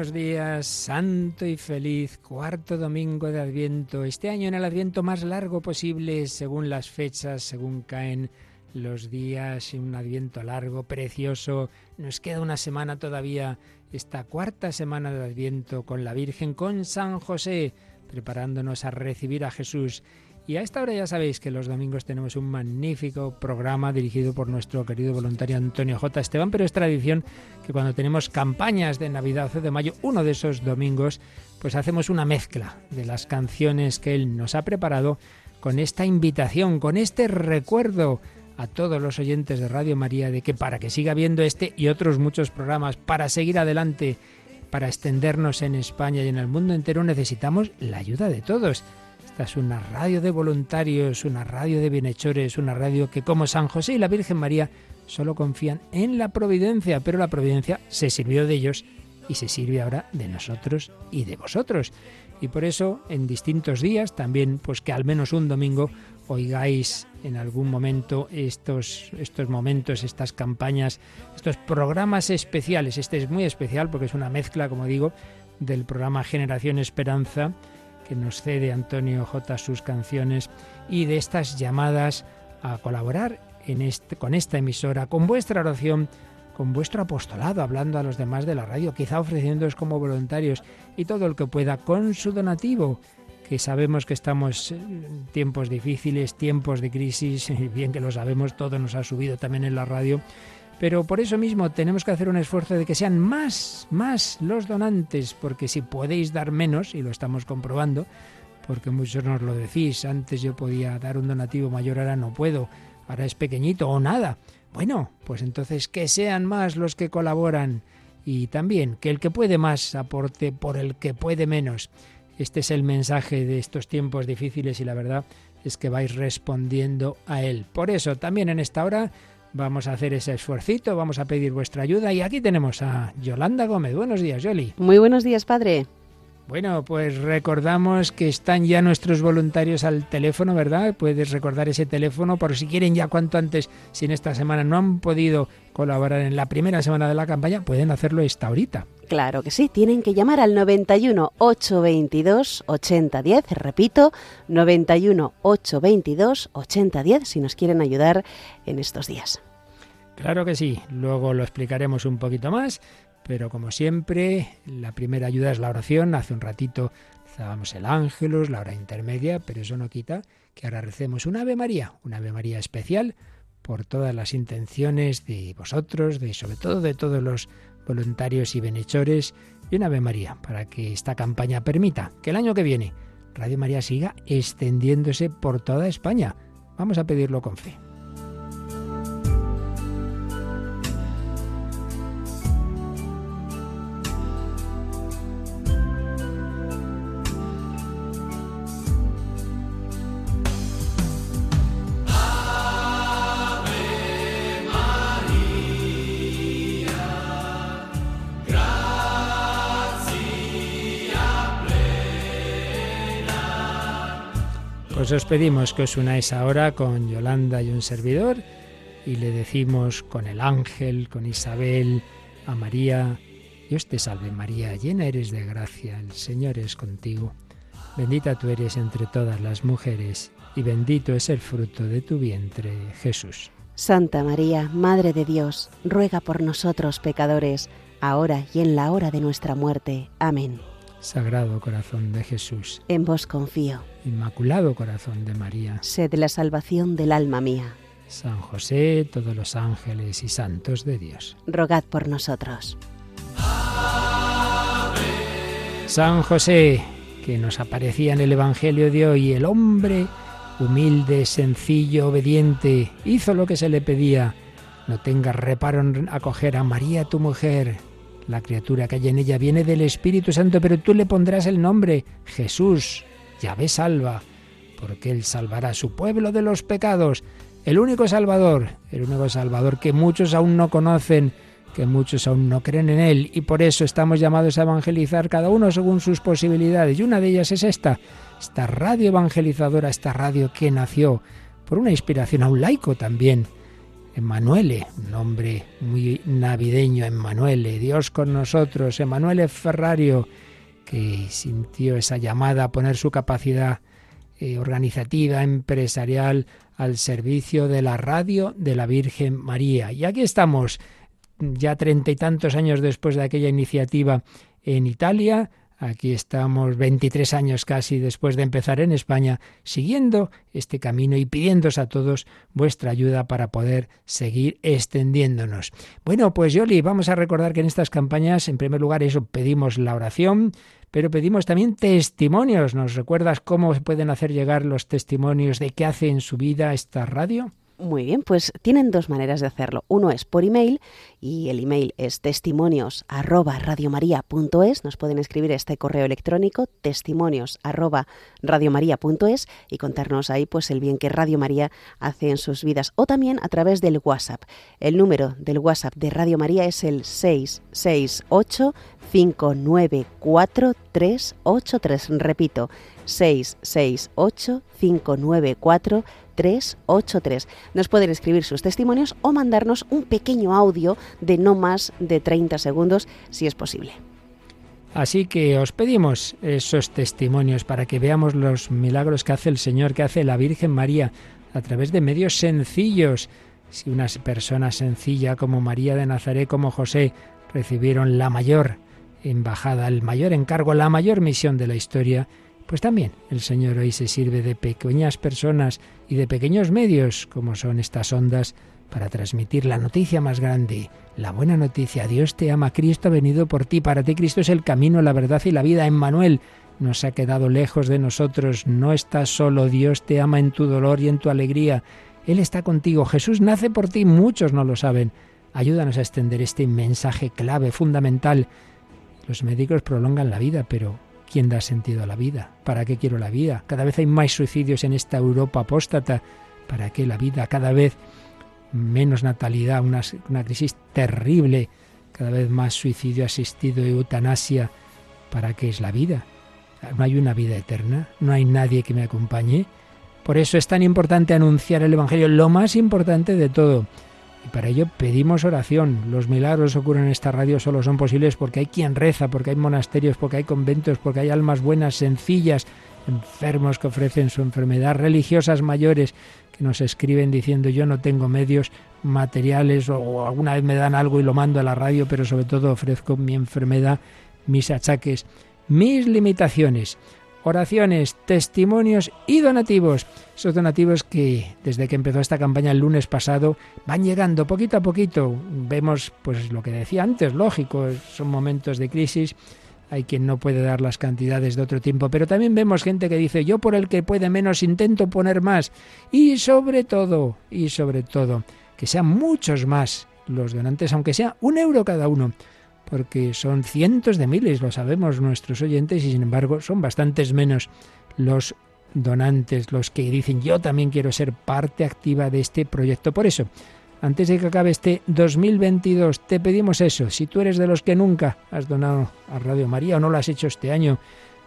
buenos días, santo y feliz cuarto domingo de Adviento. Este año en el Adviento más largo posible, según las fechas, según caen los días, un Adviento largo, precioso. Nos queda una semana todavía, esta cuarta semana de Adviento con la Virgen, con San José, preparándonos a recibir a Jesús. Y a esta hora ya sabéis que los domingos tenemos un magnífico programa dirigido por nuestro querido voluntario Antonio J. Esteban, pero es tradición que cuando tenemos campañas de Navidad o de Mayo, uno de esos domingos, pues hacemos una mezcla de las canciones que él nos ha preparado con esta invitación, con este recuerdo a todos los oyentes de Radio María de que para que siga viendo este y otros muchos programas, para seguir adelante, para extendernos en España y en el mundo entero, necesitamos la ayuda de todos. Es una radio de voluntarios, una radio de bienhechores, una radio que como San José y la Virgen María solo confían en la providencia, pero la providencia se sirvió de ellos y se sirve ahora de nosotros y de vosotros. Y por eso en distintos días, también pues que al menos un domingo oigáis en algún momento estos, estos momentos, estas campañas, estos programas especiales. Este es muy especial porque es una mezcla, como digo, del programa Generación Esperanza, que nos cede Antonio J. sus canciones, y de estas llamadas a colaborar en este, con esta emisora, con vuestra oración, con vuestro apostolado, hablando a los demás de la radio, quizá ofreciéndoos como voluntarios y todo el que pueda con su donativo que sabemos que estamos en tiempos difíciles, tiempos de crisis, bien que lo sabemos, todo nos ha subido también en la radio, pero por eso mismo tenemos que hacer un esfuerzo de que sean más, más los donantes, porque si podéis dar menos, y lo estamos comprobando, porque muchos nos lo decís, antes yo podía dar un donativo mayor, ahora no puedo, ahora es pequeñito o nada. Bueno, pues entonces que sean más los que colaboran y también que el que puede más aporte por el que puede menos. Este es el mensaje de estos tiempos difíciles y la verdad es que vais respondiendo a él. Por eso, también en esta hora vamos a hacer ese esfuercito, vamos a pedir vuestra ayuda y aquí tenemos a Yolanda Gómez. Buenos días, Yoli. Muy buenos días, padre. Bueno, pues recordamos que están ya nuestros voluntarios al teléfono, ¿verdad? Puedes recordar ese teléfono por si quieren ya cuanto antes, si en esta semana no han podido colaborar en la primera semana de la campaña, pueden hacerlo esta ahorita. Claro que sí, tienen que llamar al 91 822 8010, repito, 91 822 8010 si nos quieren ayudar en estos días. Claro que sí, luego lo explicaremos un poquito más, pero como siempre, la primera ayuda es la oración. Hace un ratito rezábamos el ángelus, la hora intermedia, pero eso no quita que ahora recemos una Ave María, una Ave María especial por todas las intenciones de vosotros, de sobre todo de todos los voluntarios y benhechores, y una Ave María para que esta campaña permita que el año que viene Radio María siga extendiéndose por toda España. Vamos a pedirlo con fe. Pues os pedimos que os unáis ahora con Yolanda y un servidor y le decimos con el ángel, con Isabel, a María, Dios te salve María, llena eres de gracia, el Señor es contigo. Bendita tú eres entre todas las mujeres y bendito es el fruto de tu vientre, Jesús. Santa María, Madre de Dios, ruega por nosotros pecadores, ahora y en la hora de nuestra muerte. Amén. Sagrado corazón de Jesús, En vos confío. Inmaculado corazón de María, Sed la salvación del alma mía. San José, todos los ángeles y santos de Dios. Rogad por nosotros. San José, que nos aparecía en el Evangelio de hoy, el hombre humilde, sencillo, obediente, hizo lo que se le pedía. No tengas reparo en acoger a María, tu mujer. La criatura que hay en ella viene del Espíritu Santo, pero tú le pondrás el nombre Jesús, Yahvé salva, porque Él salvará a su pueblo de los pecados el único Salvador, el único Salvador que muchos aún no conocen, que muchos aún no creen en Él, y por eso estamos llamados a evangelizar cada uno según sus posibilidades. Y una de ellas es esta, esta radio evangelizadora, esta radio que nació por una inspiración a un laico también. Emanuele, un nombre muy navideño, Emanuele, Dios con nosotros, Emanuele Ferrario, que sintió esa llamada a poner su capacidad eh, organizativa, empresarial, al servicio de la radio de la Virgen María. Y aquí estamos, ya treinta y tantos años después de aquella iniciativa en Italia, Aquí estamos 23 años casi después de empezar en España, siguiendo este camino y pidiéndos a todos vuestra ayuda para poder seguir extendiéndonos. Bueno, pues Yoli, vamos a recordar que en estas campañas, en primer lugar, eso pedimos la oración, pero pedimos también testimonios. ¿Nos recuerdas cómo se pueden hacer llegar los testimonios de qué hace en su vida esta radio? Muy bien, pues tienen dos maneras de hacerlo. Uno es por email y el email es testimonios arroba Nos pueden escribir este correo electrónico testimonios arroba y contarnos ahí pues el bien que Radio María hace en sus vidas o también a través del WhatsApp. El número del WhatsApp de Radio María es el 668 594 383. Repito, 668 594 383. Nos pueden escribir sus testimonios o mandarnos un pequeño audio de no más de 30 segundos si es posible. Así que os pedimos esos testimonios para que veamos los milagros que hace el Señor, que hace la Virgen María a través de medios sencillos. Si una persona sencilla como María de Nazaret, como José, recibieron la mayor embajada, el mayor encargo, la mayor misión de la historia, pues también el Señor hoy se sirve de pequeñas personas y de pequeños medios, como son estas ondas, para transmitir la noticia más grande, la buena noticia. Dios te ama, Cristo ha venido por ti, para ti Cristo es el camino, la verdad y la vida. Emmanuel nos ha quedado lejos de nosotros, no estás solo, Dios te ama en tu dolor y en tu alegría. Él está contigo, Jesús nace por ti, muchos no lo saben. Ayúdanos a extender este mensaje clave, fundamental. Los médicos prolongan la vida, pero ¿Quién da sentido a la vida? ¿Para qué quiero la vida? Cada vez hay más suicidios en esta Europa apóstata. ¿Para qué la vida? Cada vez menos natalidad, una, crisis terrible, cada vez más suicidio asistido y eutanasia. ¿Para qué es la vida? No hay una vida eterna, no hay nadie que me acompañe. Por eso es tan importante anunciar el Evangelio, lo más importante de todo. Y para ello pedimos oración. Los milagros que ocurren en esta radio solo son posibles porque hay quien reza, porque hay monasterios, porque hay conventos, porque hay almas buenas, sencillas, enfermos que ofrecen su enfermedad, religiosas mayores que nos escriben diciendo yo no tengo medios materiales o alguna vez me dan algo y lo mando a la radio, pero sobre todo ofrezco mi enfermedad, mis achaques, mis limitaciones oraciones, testimonios y donativos. Esos donativos que desde que empezó esta campaña el lunes pasado van llegando poquito a poquito. Vemos pues lo que decía antes, lógico, son momentos de crisis. Hay quien no puede dar las cantidades de otro tiempo, pero también vemos gente que dice, yo por el que puede menos intento poner más. Y sobre todo, y sobre todo, que sean muchos más los donantes, aunque sea un euro cada uno porque son cientos de miles, lo sabemos nuestros oyentes, y sin embargo son bastantes menos los donantes, los que dicen yo también quiero ser parte activa de este proyecto. Por eso, antes de que acabe este 2022, te pedimos eso. Si tú eres de los que nunca has donado a Radio María o no lo has hecho este año,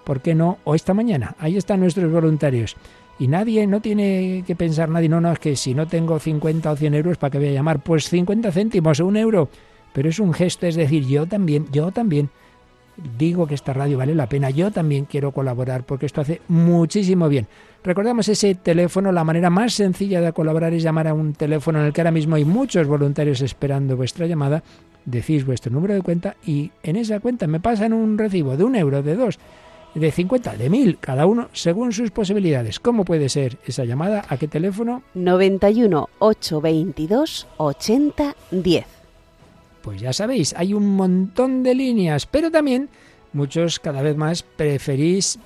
¿por qué no? O esta mañana. Ahí están nuestros voluntarios. Y nadie, no tiene que pensar nadie, no, no, es que si no tengo 50 o 100 euros, ¿para qué voy a llamar? Pues 50 céntimos o un euro pero es un gesto, es decir, yo también, yo también digo que esta radio vale la pena, yo también quiero colaborar porque esto hace muchísimo bien. Recordamos ese teléfono, la manera más sencilla de colaborar es llamar a un teléfono en el que ahora mismo hay muchos voluntarios esperando vuestra llamada, decís vuestro número de cuenta y en esa cuenta me pasan un recibo de un euro, de dos, de 50, de 1000, cada uno según sus posibilidades. ¿Cómo puede ser esa llamada? ¿A qué teléfono? 91 822 8010. Pues ya sabéis, hay un montón de líneas, pero también muchos cada vez más preferís...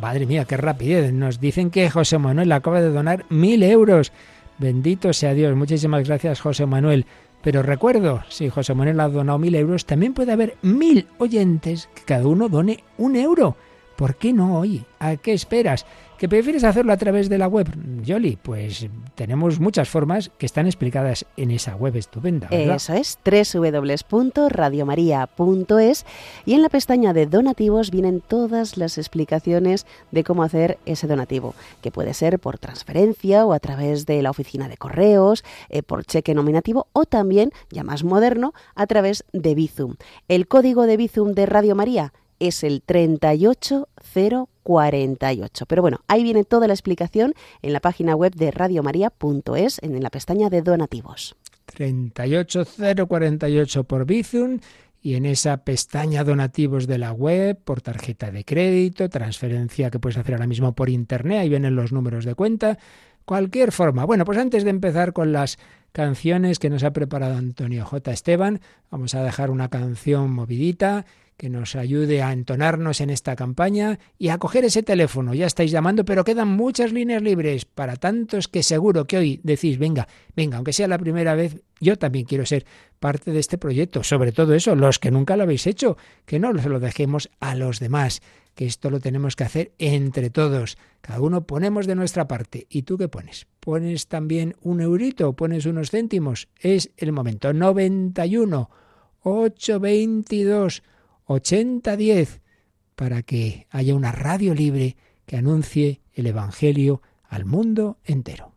Madre mía, qué rapidez. Nos dicen que José Manuel acaba de donar mil euros. Bendito sea Dios. Muchísimas gracias, José Manuel. Pero recuerdo, si José Manuel ha donado mil euros, también puede haber mil oyentes que cada uno done un euro. ¿Por qué no hoy? ¿A qué esperas? ¿Que prefieres hacerlo a través de la web, Yoli? Pues tenemos muchas formas que están explicadas en esa web estupenda. ¿verdad? Eso es, www.radiomaria.es y en la pestaña de donativos vienen todas las explicaciones de cómo hacer ese donativo, que puede ser por transferencia o a través de la oficina de correos, eh, por cheque nominativo o también, ya más moderno, a través de Bizum. El código de Bizum de Radio María es el 38048. Pero bueno, ahí viene toda la explicación en la página web de radiomaria.es en la pestaña de donativos. 38048 por Bizum y en esa pestaña donativos de la web, por tarjeta de crédito, transferencia que puedes hacer ahora mismo por internet, ahí vienen los números de cuenta, cualquier forma. Bueno, pues antes de empezar con las canciones que nos ha preparado Antonio J. Esteban, vamos a dejar una canción movidita que nos ayude a entonarnos en esta campaña y a coger ese teléfono. Ya estáis llamando, pero quedan muchas líneas libres para tantos que seguro que hoy decís, venga, venga, aunque sea la primera vez, yo también quiero ser parte de este proyecto. Sobre todo eso, los que nunca lo habéis hecho, que no se lo dejemos a los demás, que esto lo tenemos que hacer entre todos. Cada uno ponemos de nuestra parte. ¿Y tú qué pones? ¿Pones también un eurito? ¿Pones unos céntimos? Es el momento. 91 822 8010 para que haya una radio libre que anuncie el Evangelio al mundo entero.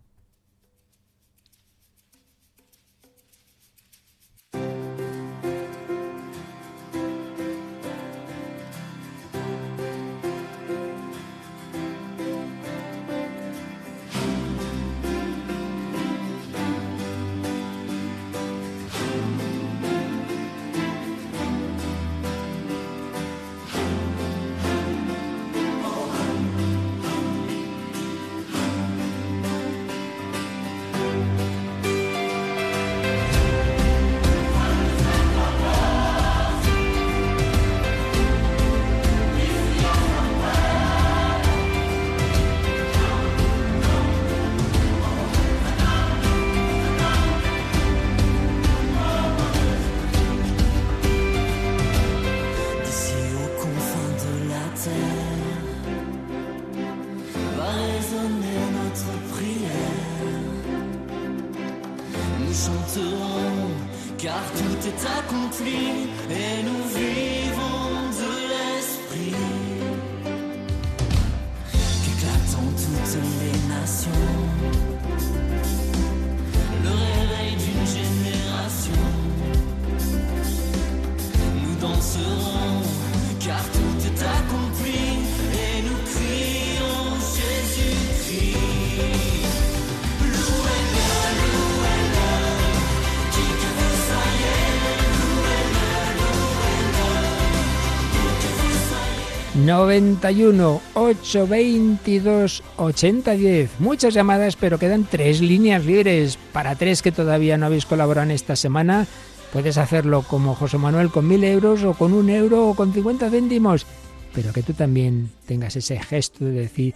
...91 822 8010. Muchas llamadas, pero quedan tres líneas libres. Para tres que todavía no habéis colaborado en esta semana, puedes hacerlo como José Manuel con mil euros, o con un euro, o con 50 céntimos. Pero que tú también tengas ese gesto de decir,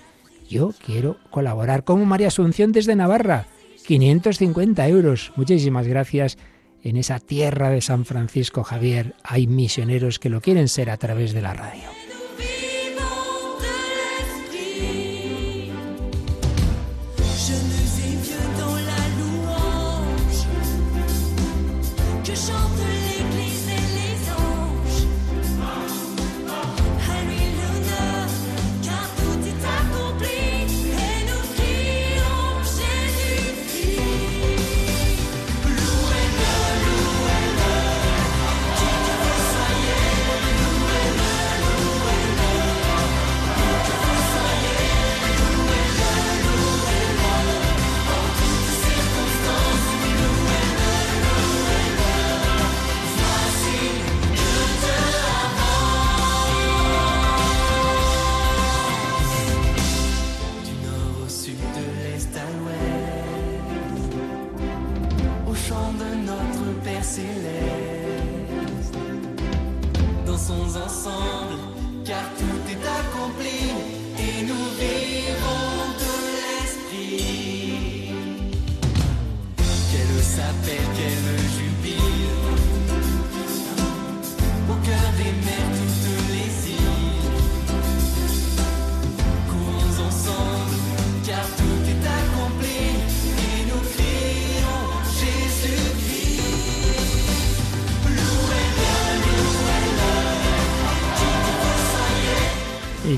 yo quiero colaborar como María Asunción desde Navarra. 550 euros. Muchísimas gracias. En esa tierra de San Francisco Javier hay misioneros que lo quieren ser a través de la radio.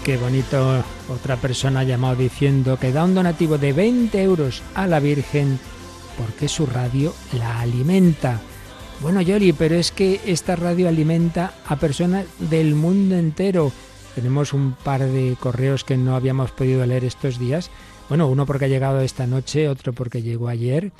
Qué bonito, otra persona ha llamado diciendo que da un donativo de 20 euros a la Virgen porque su radio la alimenta. Bueno, Yoli, pero es que esta radio alimenta a personas del mundo entero. Tenemos un par de correos que no habíamos podido leer estos días. Bueno, uno porque ha llegado esta noche, otro porque llegó ayer.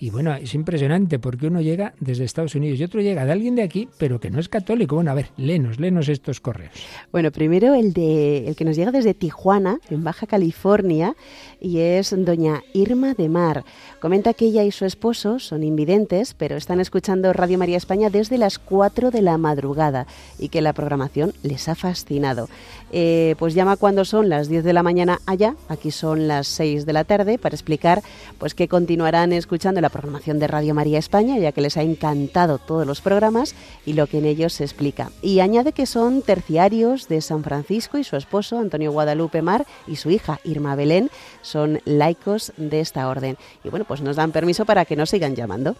Y bueno, es impresionante porque uno llega desde Estados Unidos y otro llega de alguien de aquí, pero que no es católico. Bueno, a ver, léenos, léenos estos correos. Bueno, primero el de el que nos llega desde Tijuana, en Baja California, y es doña Irma de Mar. Comenta que ella y su esposo son invidentes, pero están escuchando Radio María España desde las 4 de la madrugada y que la programación les ha fascinado. Eh, pues llama cuando son las 10 de la mañana allá, aquí son las 6 de la tarde, para explicar pues que continuarán escuchando la programación de Radio María España, ya que les ha encantado todos los programas y lo que en ellos se explica. Y añade que son terciarios de San Francisco y su esposo, Antonio Guadalupe Mar, y su hija, Irma Belén, son laicos de esta orden. Y bueno, pues nos dan permiso para que nos sigan llamando.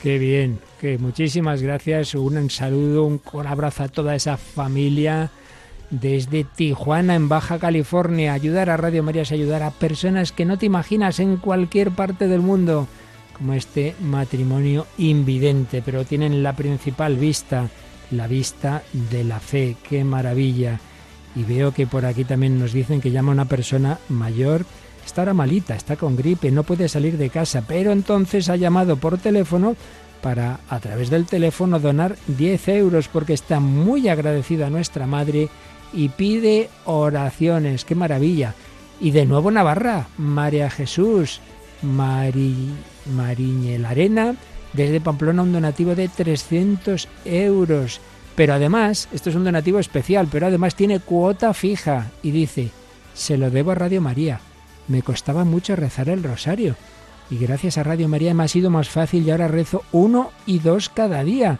Qué bien, que muchísimas gracias, un saludo, un abrazo a toda esa familia desde Tijuana, en Baja California. Ayudar a Radio María es ayudar a personas que no te imaginas en cualquier parte del mundo como este matrimonio invidente, pero tienen la principal vista, la vista de la fe. ¡Qué maravilla! Y veo que por aquí también nos dicen que llama una persona mayor, está ahora malita, está con gripe, no puede salir de casa, pero entonces ha llamado por teléfono para a través del teléfono donar 10 euros porque está muy agradecida a nuestra madre y pide oraciones. ¡Qué maravilla! Y de nuevo Navarra, María Jesús, Mari, Mariñel Arena, desde Pamplona un donativo de 300 euros. Pero además, esto es un donativo especial, pero además tiene cuota fija y dice, se lo debo a Radio María. Me costaba mucho rezar el rosario y gracias a Radio María me ha sido más fácil y ahora rezo uno y dos cada día.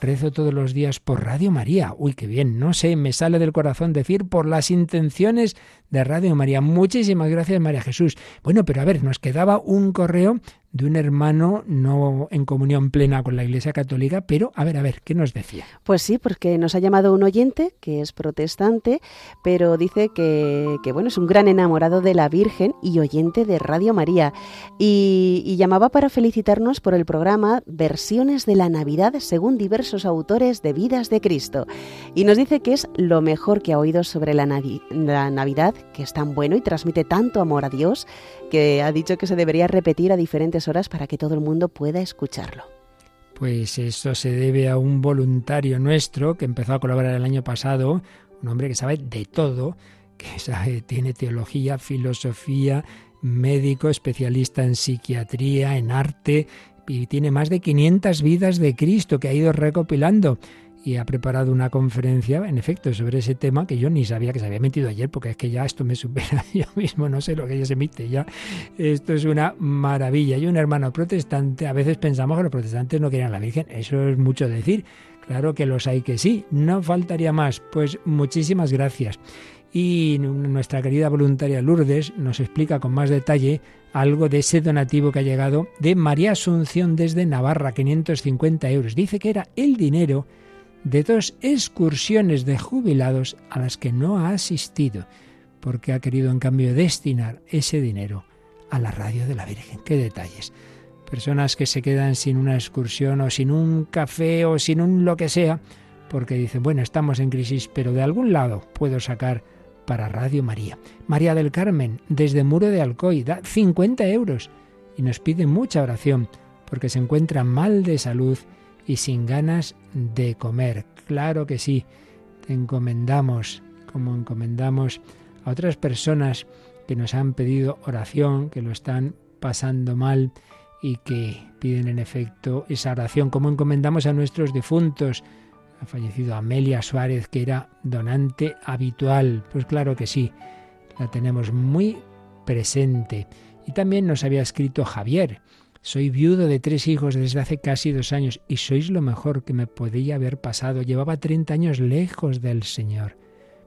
Rezo todos los días por Radio María. Uy, qué bien, no sé, me sale del corazón decir por las intenciones de Radio María. Muchísimas gracias, María Jesús. Bueno, pero a ver, nos quedaba un correo de un hermano no en comunión plena con la Iglesia Católica, pero a ver, a ver, ¿qué nos decía? Pues sí, porque nos ha llamado un oyente que es protestante, pero dice que, que bueno, es un gran enamorado de la Virgen y oyente de Radio María. Y, llamaba para felicitarnos por el programa Versiones de la Navidad según diversos autores de Vidas de Cristo. Y nos dice que es lo mejor que ha oído sobre la, la Navidad, que es tan bueno y transmite tanto amor a Dios que ha dicho que se debería repetir a diferentes horas para que todo el mundo pueda escucharlo. Pues eso se debe a un voluntario nuestro que empezó a colaborar el año pasado, un hombre que sabe de todo, que sabe, tiene teología, filosofía, médico, especialista en psiquiatría, en arte, y tiene más de 500 vidas de Cristo que ha ido recopilando y ha preparado una conferencia, en efecto, sobre ese tema que yo ni sabía que se había metido ayer, porque es que ya esto me supera yo mismo, no sé lo que ya se emite, ya esto es una maravilla. Y un hermano protestante, a veces pensamos que los protestantes no quieren a la Virgen, eso es mucho decir, claro que los hay que sí, no faltaría más, pues muchísimas gracias. Y nuestra querida voluntaria Lourdes nos explica con más detalle algo de ese donativo que ha llegado de María Asunción desde Navarra, 550 euros. Dice que era el dinero de dos excursiones de jubilados a las que no ha asistido, porque ha querido en cambio destinar ese dinero a la radio de la Virgen. Qué detalles. Personas que se quedan sin una excursión o sin un café o sin un lo que sea, porque dicen, bueno, estamos en crisis, pero de algún lado puedo sacar para Radio María. María del Carmen, desde Muro de Alcoy, da 50 euros y nos pide mucha oración, porque se encuentra mal de salud y sin ganas de comer. Claro que sí, te encomendamos, como encomendamos a otras personas que nos han pedido oración, que lo están pasando mal y que piden en efecto esa oración, como encomendamos a nuestros difuntos. Ha fallecido Amelia Suárez, que era donante habitual. Pues claro que sí, la tenemos muy presente. Y también nos había escrito Javier, soy viudo de tres hijos desde hace casi dos años y sois lo mejor que me podía haber pasado. Llevaba 30 años lejos del Señor.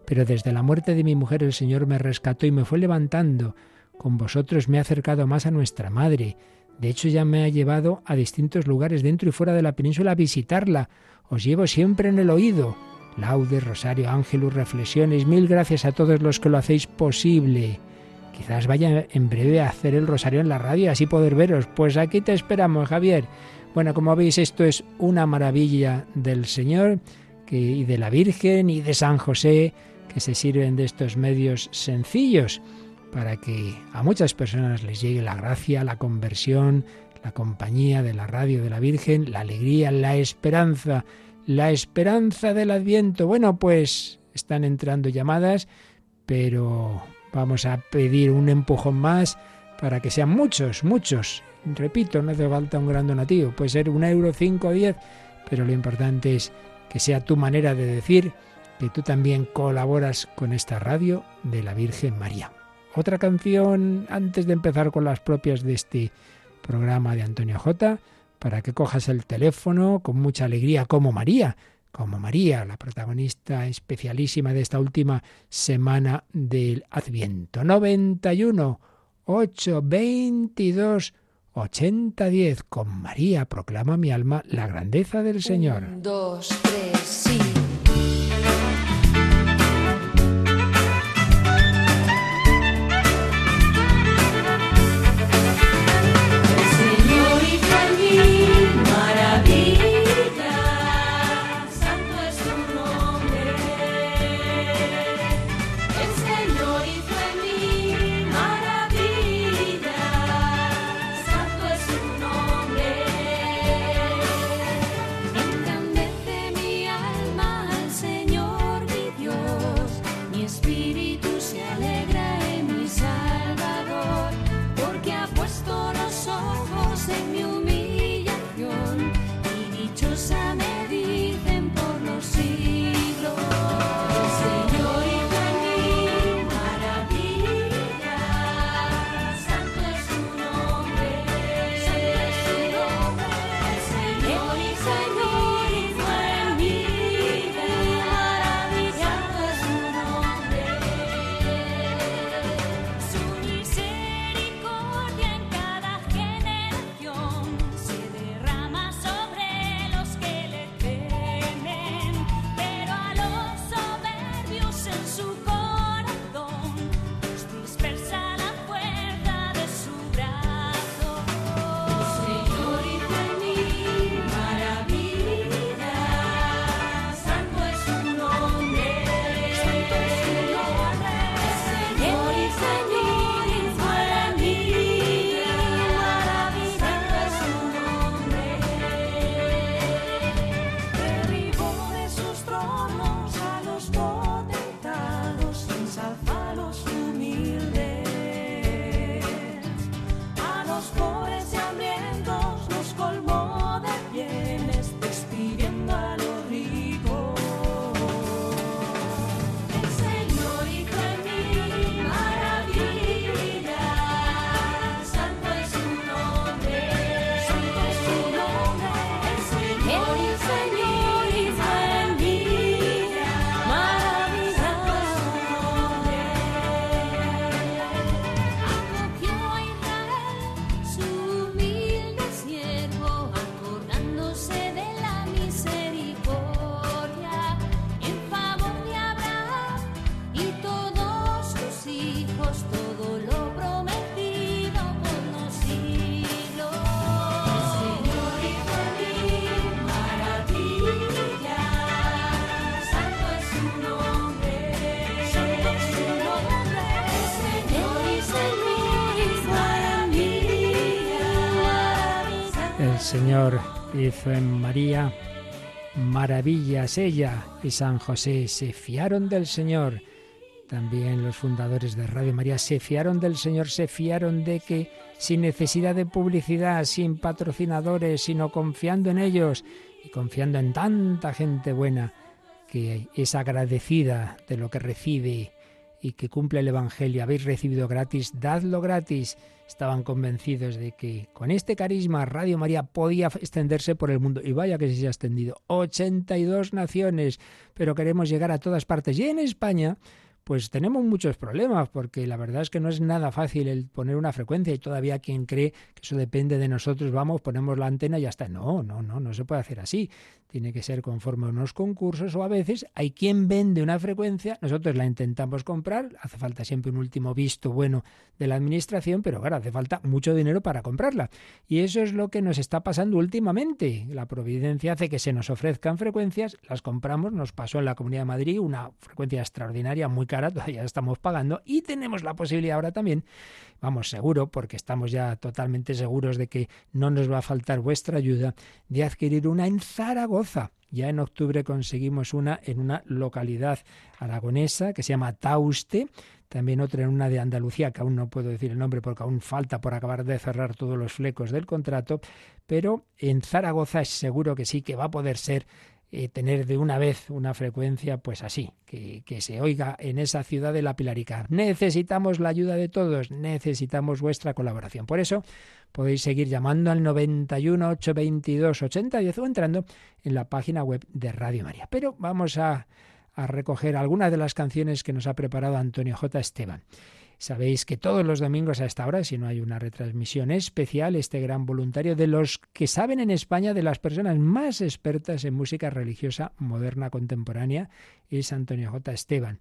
Pero desde la muerte de mi mujer el Señor me rescató y me fue levantando. Con vosotros me he acercado más a nuestra Madre. De hecho ya me ha llevado a distintos lugares dentro y fuera de la península a visitarla. Os llevo siempre en el oído. laudes, rosario, ángelus, reflexiones. Mil gracias a todos los que lo hacéis posible. Quizás vaya en breve a hacer el rosario en la radio, así poder veros. Pues aquí te esperamos, Javier. Bueno, como veis, esto es una maravilla del Señor y de la Virgen y de San José, que se sirven de estos medios sencillos para que a muchas personas les llegue la gracia, la conversión, la compañía de la radio de la Virgen, la alegría, la esperanza, la esperanza del Adviento. Bueno, pues están entrando llamadas, pero vamos a pedir un empujón más para que sean muchos, muchos. Repito, no hace falta un gran donativo, puede ser un euro, cinco diez, pero lo importante es que sea tu manera de decir que tú también colaboras con esta radio de la Virgen María. Otra canción antes de empezar con las propias de este programa de Antonio J, para que cojas el teléfono con mucha alegría como María, como María, la protagonista especialísima de esta última semana del Adviento. 91 8 22 80 10 con María proclama mi alma la grandeza del Señor. dos, tres, en María maravillas. Ella y San José se fiaron del Señor. También los fundadores de Radio María se fiaron del Señor, se fiaron de que sin necesidad de publicidad, sin patrocinadores, sino confiando en ellos y confiando en tanta gente buena que es agradecida de lo que recibe y que cumple el Evangelio. Habéis recibido gratis, dadlo gratis estaban convencidos de que con este carisma Radio María podía extenderse por el mundo. Y vaya que se ha extendido. 82 naciones, pero queremos llegar a todas partes. Y en España, pues tenemos muchos problemas, porque la verdad es que no es nada fácil el poner una frecuencia y todavía quien cree que eso depende de nosotros, vamos, ponemos la antena y ya está. No, no, no, no se puede hacer así. Tiene que ser conforme a unos concursos o a veces hay quien vende una frecuencia, nosotros la intentamos comprar, hace falta siempre un último visto bueno de la administración, pero claro, hace falta mucho dinero para comprarla. Y eso es lo que nos está pasando últimamente. La providencia hace que se nos ofrezcan frecuencias, las compramos, nos pasó en la Comunidad de Madrid una frecuencia extraordinaria, muy cara, todavía estamos pagando y tenemos la posibilidad ahora también, vamos seguro, porque estamos ya totalmente seguros de que no nos va a faltar vuestra ayuda, de adquirir una en Zaragoza. Ya en octubre conseguimos una en una localidad aragonesa que se llama Tauste, también otra en una de Andalucía, que aún no puedo decir el nombre porque aún falta por acabar de cerrar todos los flecos del contrato, pero en Zaragoza es seguro que sí, que va a poder ser eh, tener de una vez una frecuencia pues así, que, que, se oiga en esa ciudad de la Pilarica. Necesitamos la ayuda de todos, necesitamos vuestra colaboración. Por eso podéis seguir llamando al 91 822 8010 o entrando en la página web de Radio María. Pero vamos a, a recoger algunas de las canciones que nos ha preparado Antonio J. Esteban. Sabéis que todos los domingos a esta hora, si no hay una retransmisión especial, este gran voluntario de los que saben en España, de las personas más expertas en música religiosa moderna contemporánea, es Antonio J. Esteban.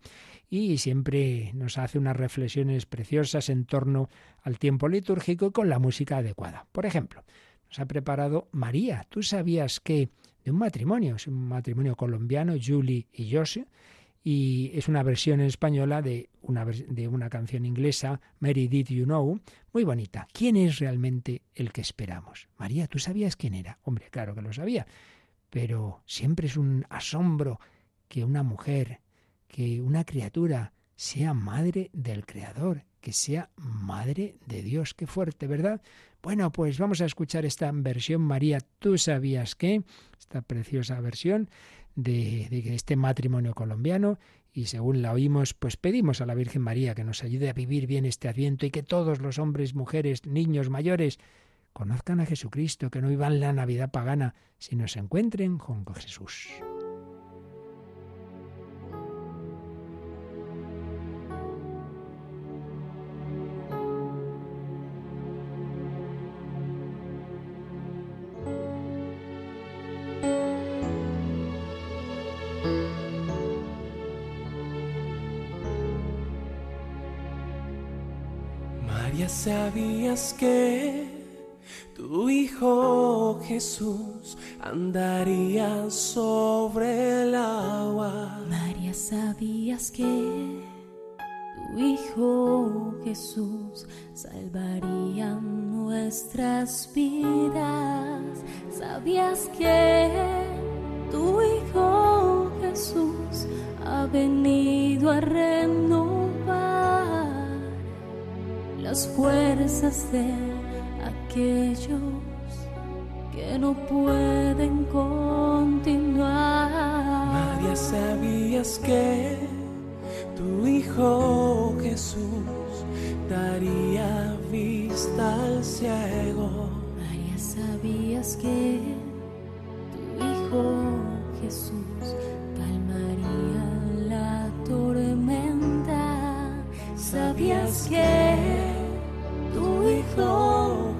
Y siempre nos hace unas reflexiones preciosas en torno al tiempo litúrgico y con la música adecuada. Por ejemplo, nos ha preparado María. ¿Tú sabías que de un matrimonio, es un matrimonio colombiano, Julie y José, y es una versión española de una, de una canción inglesa, Mary Did You Know, muy bonita. ¿Quién es realmente el que esperamos? María, ¿tú sabías quién era? Hombre, claro que lo sabía, pero siempre es un asombro que una mujer, que una criatura sea madre del Creador, que sea madre de Dios. Qué fuerte, ¿verdad? Bueno, pues vamos a escuchar esta versión, María, ¿tú sabías qué? Esta preciosa versión de, este matrimonio colombiano y según la oímos, pues pedimos a la Virgen María que nos ayude a vivir bien este adviento y que todos los hombres, mujeres, niños, mayores conozcan a Jesucristo, que no vivan la Navidad pagana, sino se encuentren con Jesús. ¿Sabías que tu Hijo Jesús andaría sobre el agua? María, ¿sabías que tu Hijo Jesús salvaría nuestras vidas? ¿Sabías que tu Hijo Jesús ha venido a renovar? Las fuerzas de aquellos que no pueden continuar. María, ¿sabías que tu Hijo Jesús daría vista al ciego? María, ¿sabías que tu Hijo Jesús calmaría la tormenta? ¿Sabías que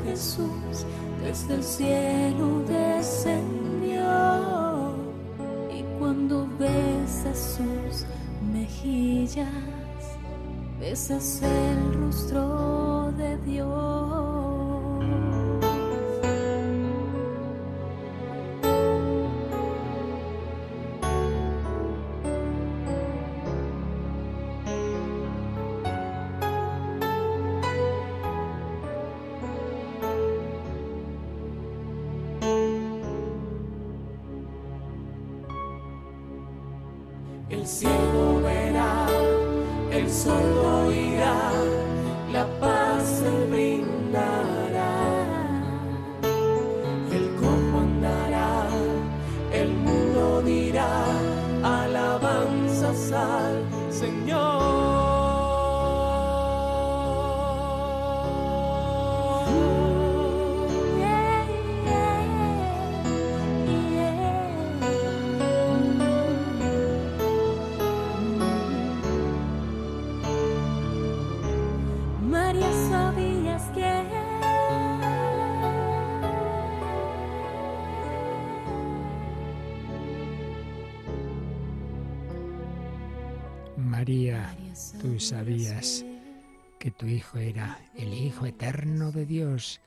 Jesús desde el cielo descendió y cuando besas sus mejillas besas el rostro de Dios. Tú sabías que tu Hijo era el Hijo eterno de Dios.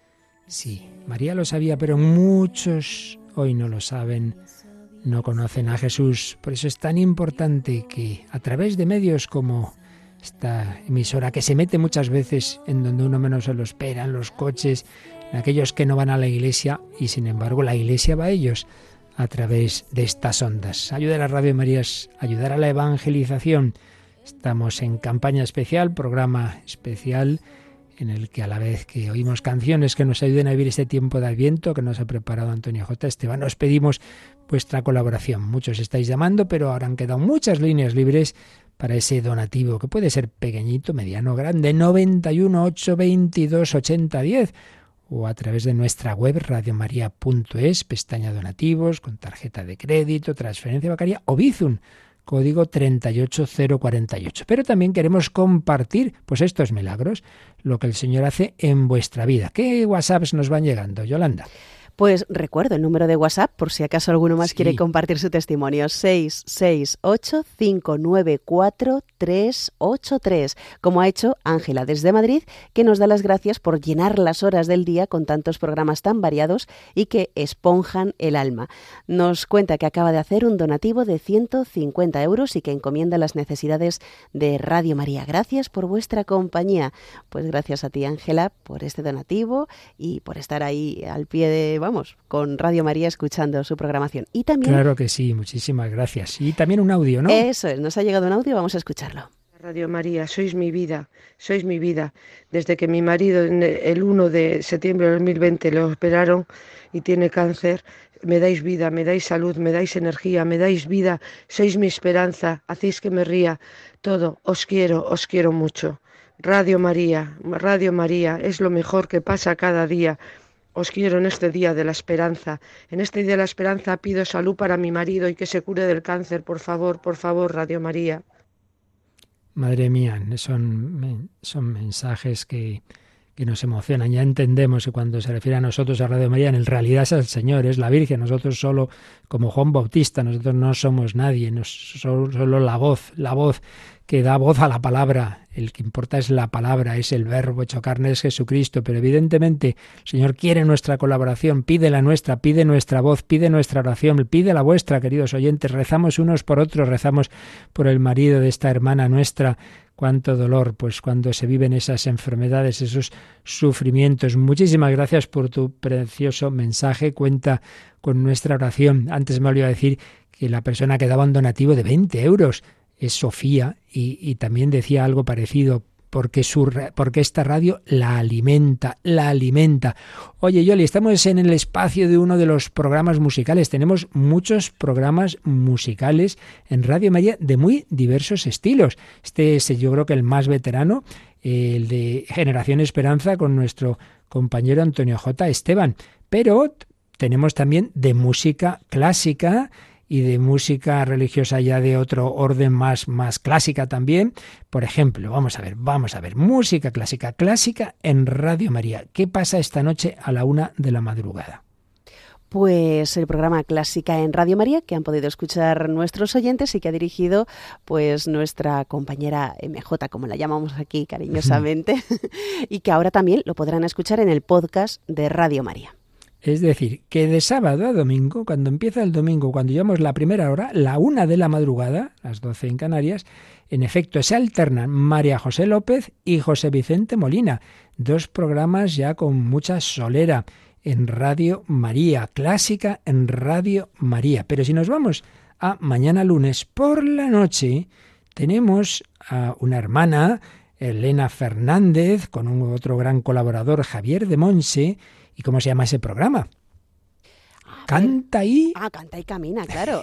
Sí, María lo sabía, pero muchos hoy no lo saben, no conocen a Jesús. Por eso es tan importante que a través de medios como esta emisora, que se mete muchas veces en donde uno menos se lo espera, en los coches, en aquellos que no van a la iglesia, y sin embargo la iglesia va a ellos a través de estas ondas. Ayudar a Radio Marías, ayudar a la evangelización. Estamos en campaña especial, programa especial, en el que a la vez que oímos canciones que nos ayuden a vivir este tiempo de Adviento que nos ha preparado Antonio J. Esteban, os pedimos vuestra colaboración. Muchos estáis llamando, pero ahora han quedado muchas líneas libres para ese donativo, que puede ser pequeñito, mediano, grande, 91 822 8010 o a través de nuestra web radiomaria.es, pestaña donativos, con tarjeta de crédito, transferencia bancaria o Bizum, código 38048. Pero también queremos compartir, pues estos milagros, lo que el Señor hace en vuestra vida. ¿Qué WhatsApps nos van llegando, Yolanda? Pues recuerdo el número de WhatsApp por si acaso alguno más quiere compartir su testimonio. 668-594-383, como ha hecho Ángela desde Madrid, que nos da las gracias por llenar las horas del día con tantos programas tan variados y que esponjan el alma. Nos cuenta que acaba de hacer un donativo de 150 euros y que encomienda las necesidades de Radio María. Gracias por vuestra compañía. Pues gracias a ti, Ángela, por este donativo y por estar ahí al pie de vamos, con Radio María escuchando su programación. Y también... Claro que sí, muchísimas gracias. Y también un audio, ¿no? Eso es, nos ha llegado un audio, vamos a escucharlo. Radio María, sois mi vida, sois mi vida. Desde que mi marido el 1 de septiembre de 2020 le operaron y tiene cáncer, me dais vida, me dais salud, me dais energía, me dais vida, sois mi esperanza, hacéis que me ría, todo, os quiero, os quiero mucho. Radio María, Radio María, es lo mejor que pasa cada día. Os quiero en este día de la esperanza. En este día de la esperanza pido salud para mi marido y que se cure del cáncer. Por favor, por favor, Radio María. Madre mía, son, son mensajes que, que nos emocionan. Ya entendemos que cuando se refiere a nosotros, a Radio María, en realidad es el Señor, es la Virgen. Nosotros solo, como Juan Bautista, nosotros no somos nadie, solo, solo la voz, la voz que da voz a la palabra. El que importa es la palabra, es el verbo hecho carne, es Jesucristo. Pero evidentemente el Señor quiere nuestra colaboración, pide la nuestra, pide nuestra voz, pide nuestra oración, pide la vuestra, queridos oyentes. Rezamos unos por otros, rezamos por el marido de esta hermana nuestra. Cuánto dolor, pues cuando se viven esas enfermedades, esos sufrimientos. Muchísimas gracias por tu precioso mensaje. Cuenta con nuestra oración. Antes me olvidó decir que la persona que daba un donativo de 20 euros es Sofía y, también decía algo parecido porque, su, porque esta radio la alimenta, la alimenta. Oye, Yoli, estamos en el espacio de uno de los programas musicales. Tenemos muchos programas musicales en Radio María de muy diversos estilos. Este es yo creo que el más veterano, el de Generación Esperanza con nuestro compañero Antonio J. Esteban. Pero tenemos también de música clásica y de música religiosa ya de otro orden más, más clásica también. Por ejemplo, vamos a ver, vamos a ver, música clásica, clásica en Radio María. ¿Qué pasa esta noche a la una de la madrugada? pues el programa Clásica en Radio María que han podido escuchar nuestros oyentes y que ha dirigido pues nuestra compañera MJ, como la llamamos aquí cariñosamente, y que ahora también lo podrán escuchar en el podcast de Radio María. Es decir, que de sábado a domingo, cuando empieza el domingo, cuando llevamos la primera hora, la una de la madrugada, las doce en Canarias, en efecto se alternan María José López y José Vicente Molina, dos programas ya con mucha solera en Radio María, clásica en Radio María. Pero si nos vamos a mañana lunes por la noche, tenemos a una hermana, Elena Fernández, con un otro gran colaborador, Javier de Monse, ¿Y cómo se llama ese programa? Canta y... Ah, canta y camina, claro.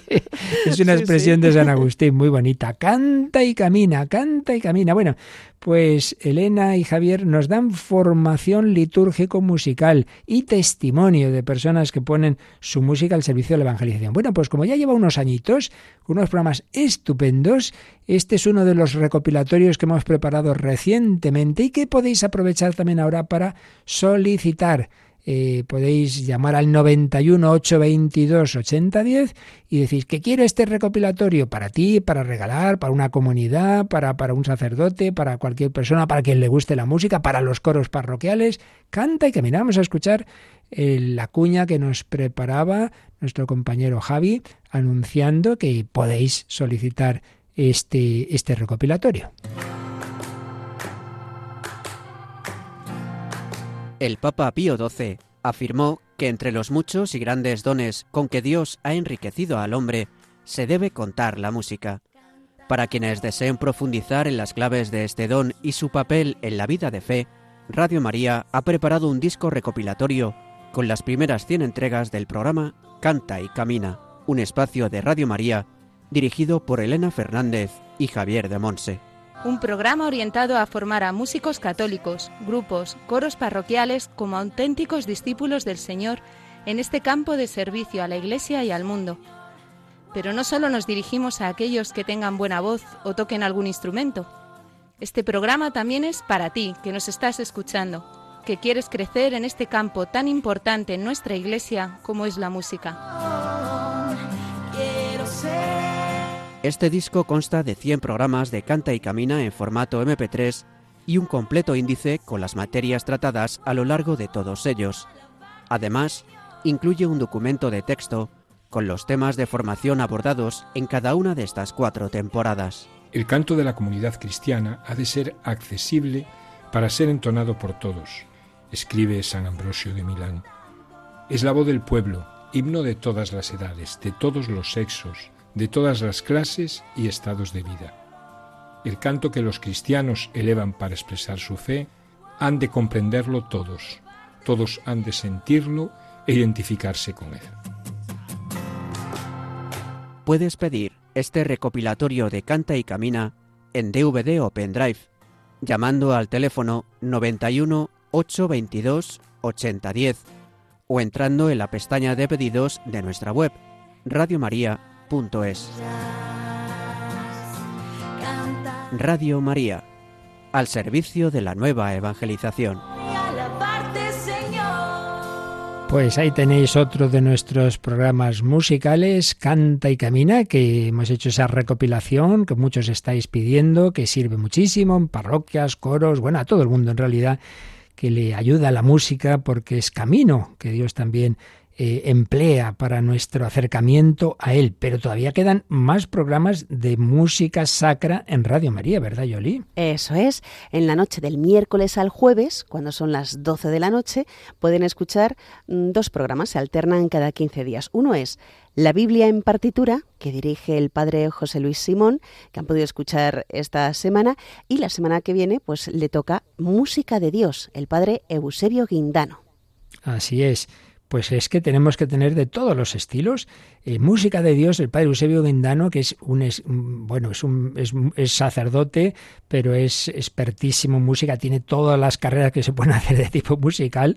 es una expresión de San Agustín muy bonita. Canta y camina, canta y camina. Bueno, pues Elena y Javier nos dan formación litúrgico-musical y testimonio de personas que ponen su música al servicio de la evangelización. Bueno, pues como ya lleva unos añitos, unos programas estupendos, este es uno de los recopilatorios que hemos preparado recientemente y que podéis aprovechar también ahora para solicitar eh, podéis llamar al 91 822 8010 y decir que quiero este recopilatorio para ti, para regalar, para una comunidad, para, para un sacerdote, para cualquier persona, para quien le guste la música, para los coros parroquiales. Canta y caminamos a escuchar eh, la cuña que nos preparaba nuestro compañero Javi anunciando que podéis solicitar este, este recopilatorio. El Papa Pío XII afirmó que entre los muchos y grandes dones con que Dios ha enriquecido al hombre, se debe contar la música. Para quienes deseen profundizar en las claves de este don y su papel en la vida de fe, Radio María ha preparado un disco recopilatorio con las primeras 100 entregas del programa Canta y Camina, un espacio de Radio María dirigido por Elena Fernández y Javier de Monse un programa orientado a formar a músicos católicos, grupos, coros parroquiales como auténticos discípulos del Señor en este campo de servicio a la Iglesia y al mundo. Pero no solo nos dirigimos a aquellos que tengan buena voz o toquen algún instrumento. Este programa también es para ti, que nos estás escuchando, que quieres crecer en este campo tan importante en nuestra Iglesia como es la música. Este disco consta de 100 programas de Canta y Camina en formato MP3 y un completo índice con las materias tratadas a lo largo de todos ellos. Además, incluye un documento de texto con los temas de formación abordados en cada una de estas cuatro temporadas. El canto de la comunidad cristiana ha de ser accesible para ser entonado por todos, escribe San Ambrosio de Milán. Es la voz del pueblo, himno de todas las edades, de todos los sexos, de todas las clases y estados de vida. El canto que los cristianos elevan para expresar su fe han de comprenderlo todos, todos han de sentirlo e identificarse con él. Puedes pedir este recopilatorio de Canta y Camina en DVD o pendrive, llamando al teléfono 91 822 8010 o entrando en la pestaña de pedidos de nuestra web, Radio Radio María, al servicio de la nueva evangelización. Pues ahí tenéis otro de nuestros programas musicales, Canta y Camina, que hemos hecho esa recopilación que muchos estáis pidiendo, que sirve muchísimo en parroquias, coros, bueno, a todo el mundo en realidad, que le ayuda a la música porque es camino que Dios también eh, emplea para nuestro acercamiento a Él. Pero todavía quedan más programas de música sacra en Radio María, ¿verdad, Yoli? Eso es. En la noche del miércoles al jueves, cuando son las 12 de la noche, pueden escuchar mm, dos programas, se alternan cada 15 días. Uno es la Biblia en partitura, que dirige el padre José Luis Simón, que han podido escuchar esta semana, y la semana que viene pues le toca Música de Dios, el padre Eusebio Guindano. Así es. Pues es que tenemos que tener de todos los estilos eh, música de Dios, el padre Eusebio Guindano, que es un, bueno, es un es, sacerdote, pero es expertísimo en música, tiene todas las carreras que se pueden hacer de tipo musical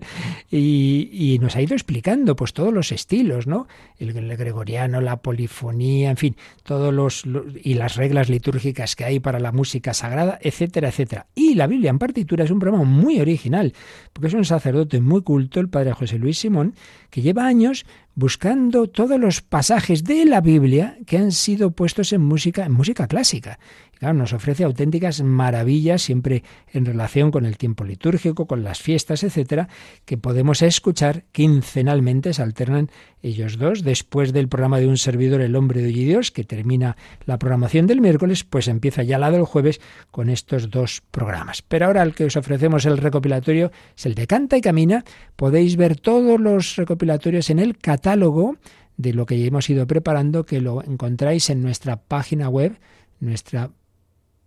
y, nos ha ido explicando pues todos los estilos, ¿no? El, gregoriano, la polifonía, en fin, todos los, y las reglas litúrgicas que hay para la música sagrada, etcétera, etcétera. Y la Biblia en partitura es un programa muy original, porque es un sacerdote muy culto, el padre José Luis Simón, que lleva años buscando todos los pasajes de la Biblia que han sido puestos en música, en música clásica. claro, nos ofrece auténticas maravillas siempre en relación con el tiempo litúrgico, con las fiestas, etcétera, que podemos escuchar quincenalmente, se alternan ellos dos. Después del programa de un servidor, El hombre de hoy y Dios, que termina la programación del miércoles, pues empieza ya la del jueves con estos dos programas. Pero ahora el que os ofrecemos el recopilatorio es el de Canta y Camina. Podéis ver todos los recopilatorios en el catálogo de lo que hemos ido preparando, que lo encontráis en nuestra página web, nuestra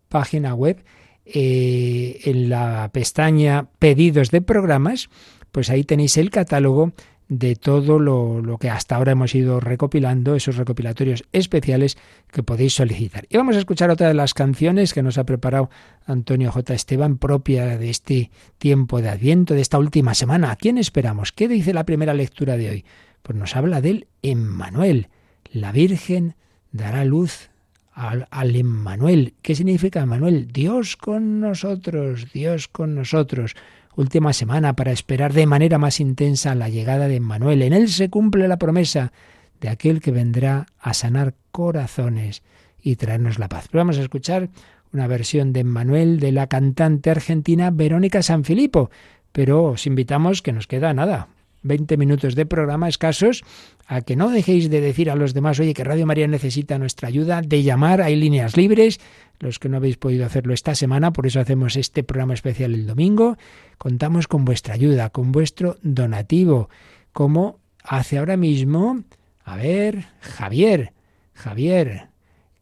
página web, eh, en la pestaña Pedidos de programas, pues ahí tenéis el catálogo de todo lo, que hasta ahora hemos ido recopilando, esos recopilatorios especiales que podéis solicitar. Y vamos a escuchar otra de las canciones que nos ha preparado Antonio J. Esteban, propia de este tiempo de Adviento, de esta última semana. ¿A quién esperamos? ¿Qué dice la primera lectura de hoy? Pues nos habla del Emmanuel. La Virgen dará luz al, Emmanuel. ¿Qué significa Emmanuel? Dios con nosotros, Dios con nosotros última semana para esperar de manera más intensa la llegada de Manuel. En él se cumple la promesa de aquel que vendrá a sanar corazones y traernos la paz. Vamos a escuchar una versión de Manuel de la cantante argentina Verónica Sanfilippo, pero os invitamos que nos queda nada, 20 minutos de programa escasos, a que no dejéis de decir a los demás, oye, que Radio María necesita nuestra ayuda, de llamar, hay líneas libres, los que no habéis podido hacerlo esta semana, por eso hacemos este programa especial el domingo, contamos con vuestra ayuda, con vuestro donativo, como hace ahora mismo, a ver, Javier, Javier,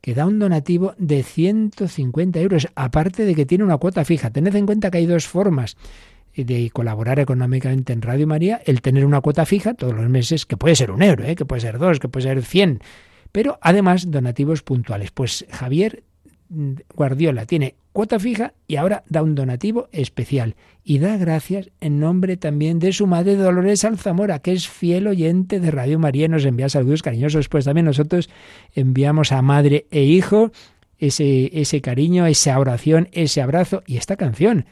que da un donativo de 150 euros, aparte de que tiene una cuota fija. Tened en cuenta que hay dos formas de colaborar económicamente en Radio María, el tener una cuota fija todos los meses, que puede ser un euro, ¿eh? que puede ser dos, que puede ser cien, pero además donativos puntuales. Pues Javier mm, Guardiola tiene cuota fija y ahora da un donativo especial y da gracias en nombre también de su madre Dolores Alzamora, que es fiel oyente de Radio María y nos envía saludos cariñosos. Pues también nosotros enviamos a madre e hijo ese, ese cariño, esa oración, ese abrazo y esta canción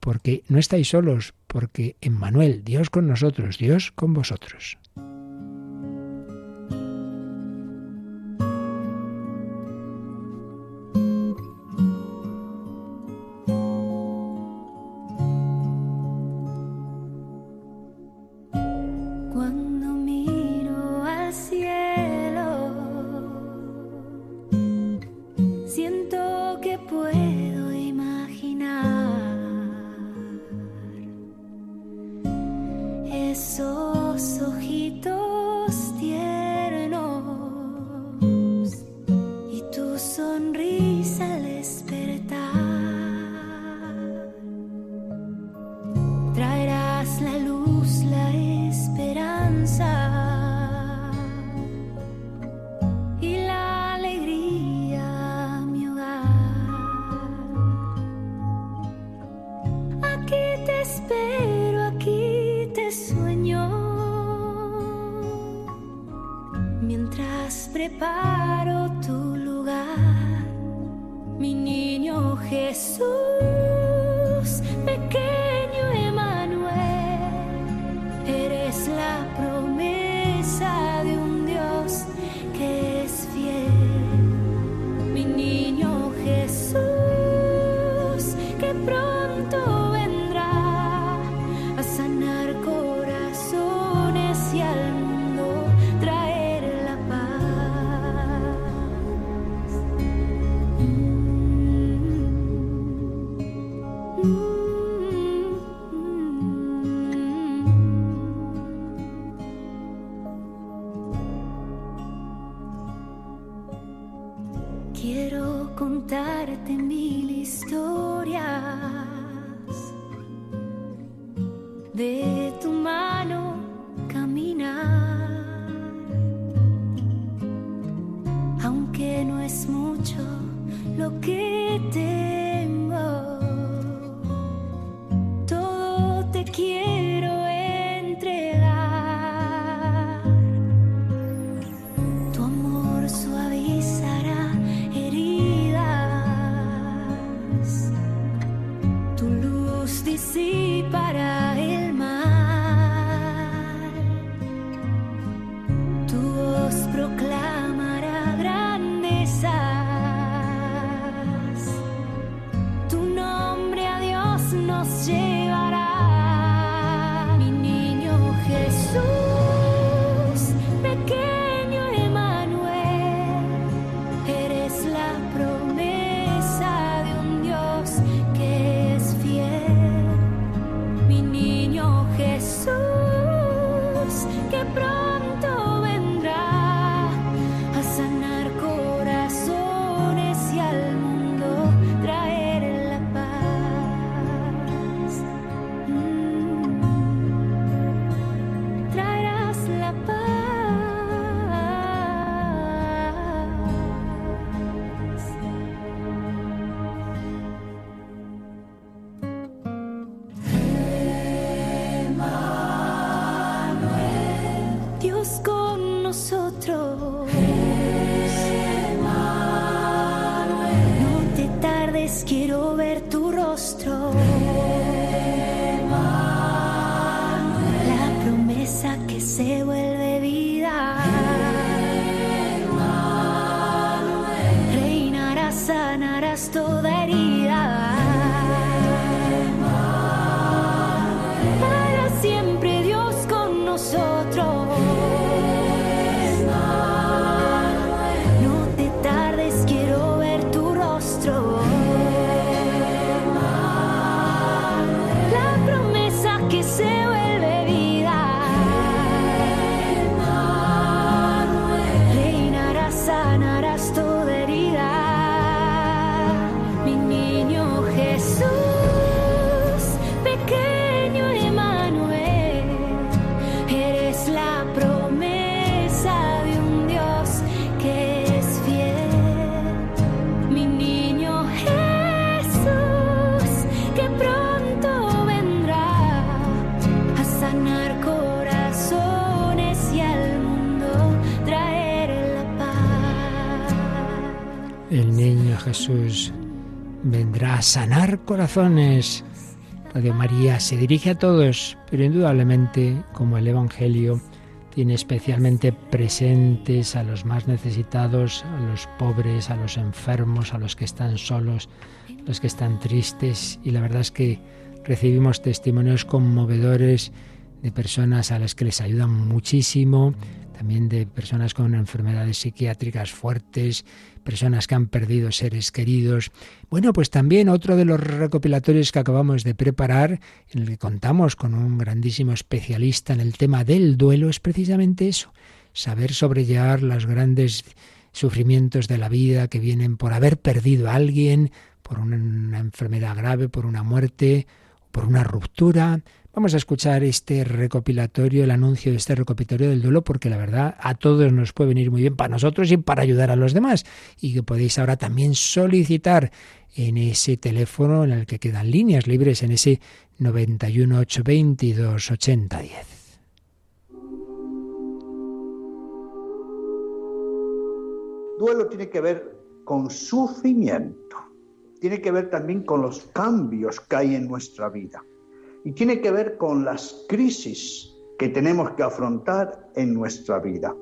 porque no estáis solos, porque en Manuel, Dios con nosotros, Dios con vosotros. El niño Jesús vendrá a sanar corazones. Radio María se dirige a todos, pero indudablemente, como el Evangelio, tiene especialmente presentes a los más necesitados, a los pobres, a los enfermos, a los que están solos, los que están tristes. Y la verdad es que recibimos testimonios conmovedores de personas a las que les ayudan muchísimo, también de personas con enfermedades psiquiátricas fuertes, personas que han perdido seres queridos. Bueno, pues también otro de los recopilatorios que acabamos de preparar, en el que contamos con un grandísimo especialista en el tema del duelo, es precisamente eso, saber sobrellevar los grandes sufrimientos de la vida que vienen por haber perdido a alguien, por una enfermedad grave, por una muerte, por una ruptura. Vamos a escuchar este recopilatorio, el anuncio de este recopilatorio del duelo, porque la verdad a todos nos puede venir muy bien para nosotros y para ayudar a los demás. Y que podéis ahora también solicitar en ese teléfono en el que quedan líneas libres, en ese 91 822 8010. Duelo tiene que ver con sufrimiento, tiene que ver también con los cambios que hay en nuestra vida y tiene que ver con las crisis que tenemos que afrontar en nuestra vida.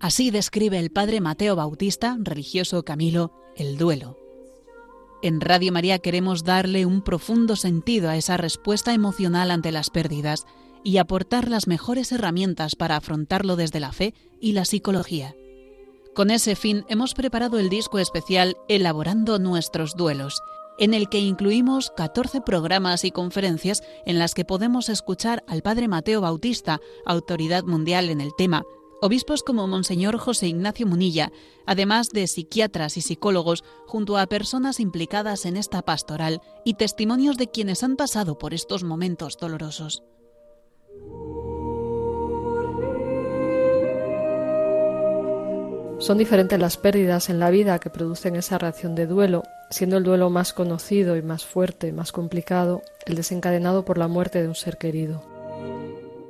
Así describe el padre Mateo Bautista, religioso Camilo, el duelo. En Radio María queremos darle un profundo sentido a esa respuesta emocional ante las pérdidas y aportar las mejores herramientas para afrontarlo desde la fe y la psicología. Con ese fin hemos preparado el disco especial Elaborando nuestros duelos, en el que incluimos 14 programas y conferencias en las que podemos escuchar al Padre Mateo Bautista, autoridad mundial en el tema, obispos como Monseñor José Ignacio Munilla, además de psiquiatras y psicólogos, junto a personas implicadas en esta pastoral y testimonios de quienes han pasado por estos momentos dolorosos. Son diferentes las pérdidas en la vida que producen esa reacción de duelo, siendo el duelo más conocido y más fuerte, más complicado, el desencadenado por la muerte de un ser querido.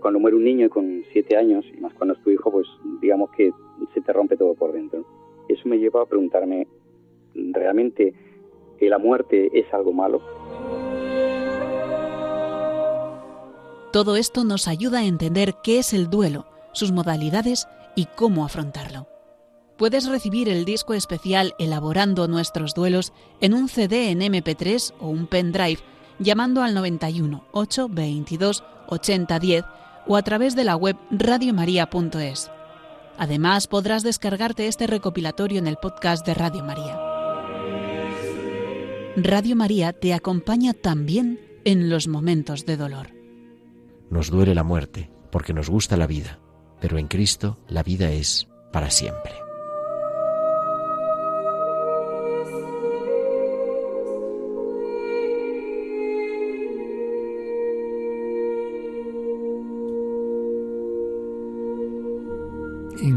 Cuando muere un niño con siete años, y más cuando es tu hijo, pues digamos que se te rompe todo por dentro. Eso me lleva a preguntarme, ¿realmente la muerte es algo malo? Todo esto nos ayuda a entender qué es el duelo, sus modalidades y cómo afrontarlo. Puedes recibir el disco especial Elaborando nuestros duelos en un CD en MP3 o un pendrive llamando al 91 822 8010 o a través de la web radiomaria.es. Además, podrás descargarte este recopilatorio en el podcast de Radio María. Radio María te acompaña también en los momentos de dolor. Nos duele la muerte porque nos gusta la vida, pero en Cristo la vida es para siempre.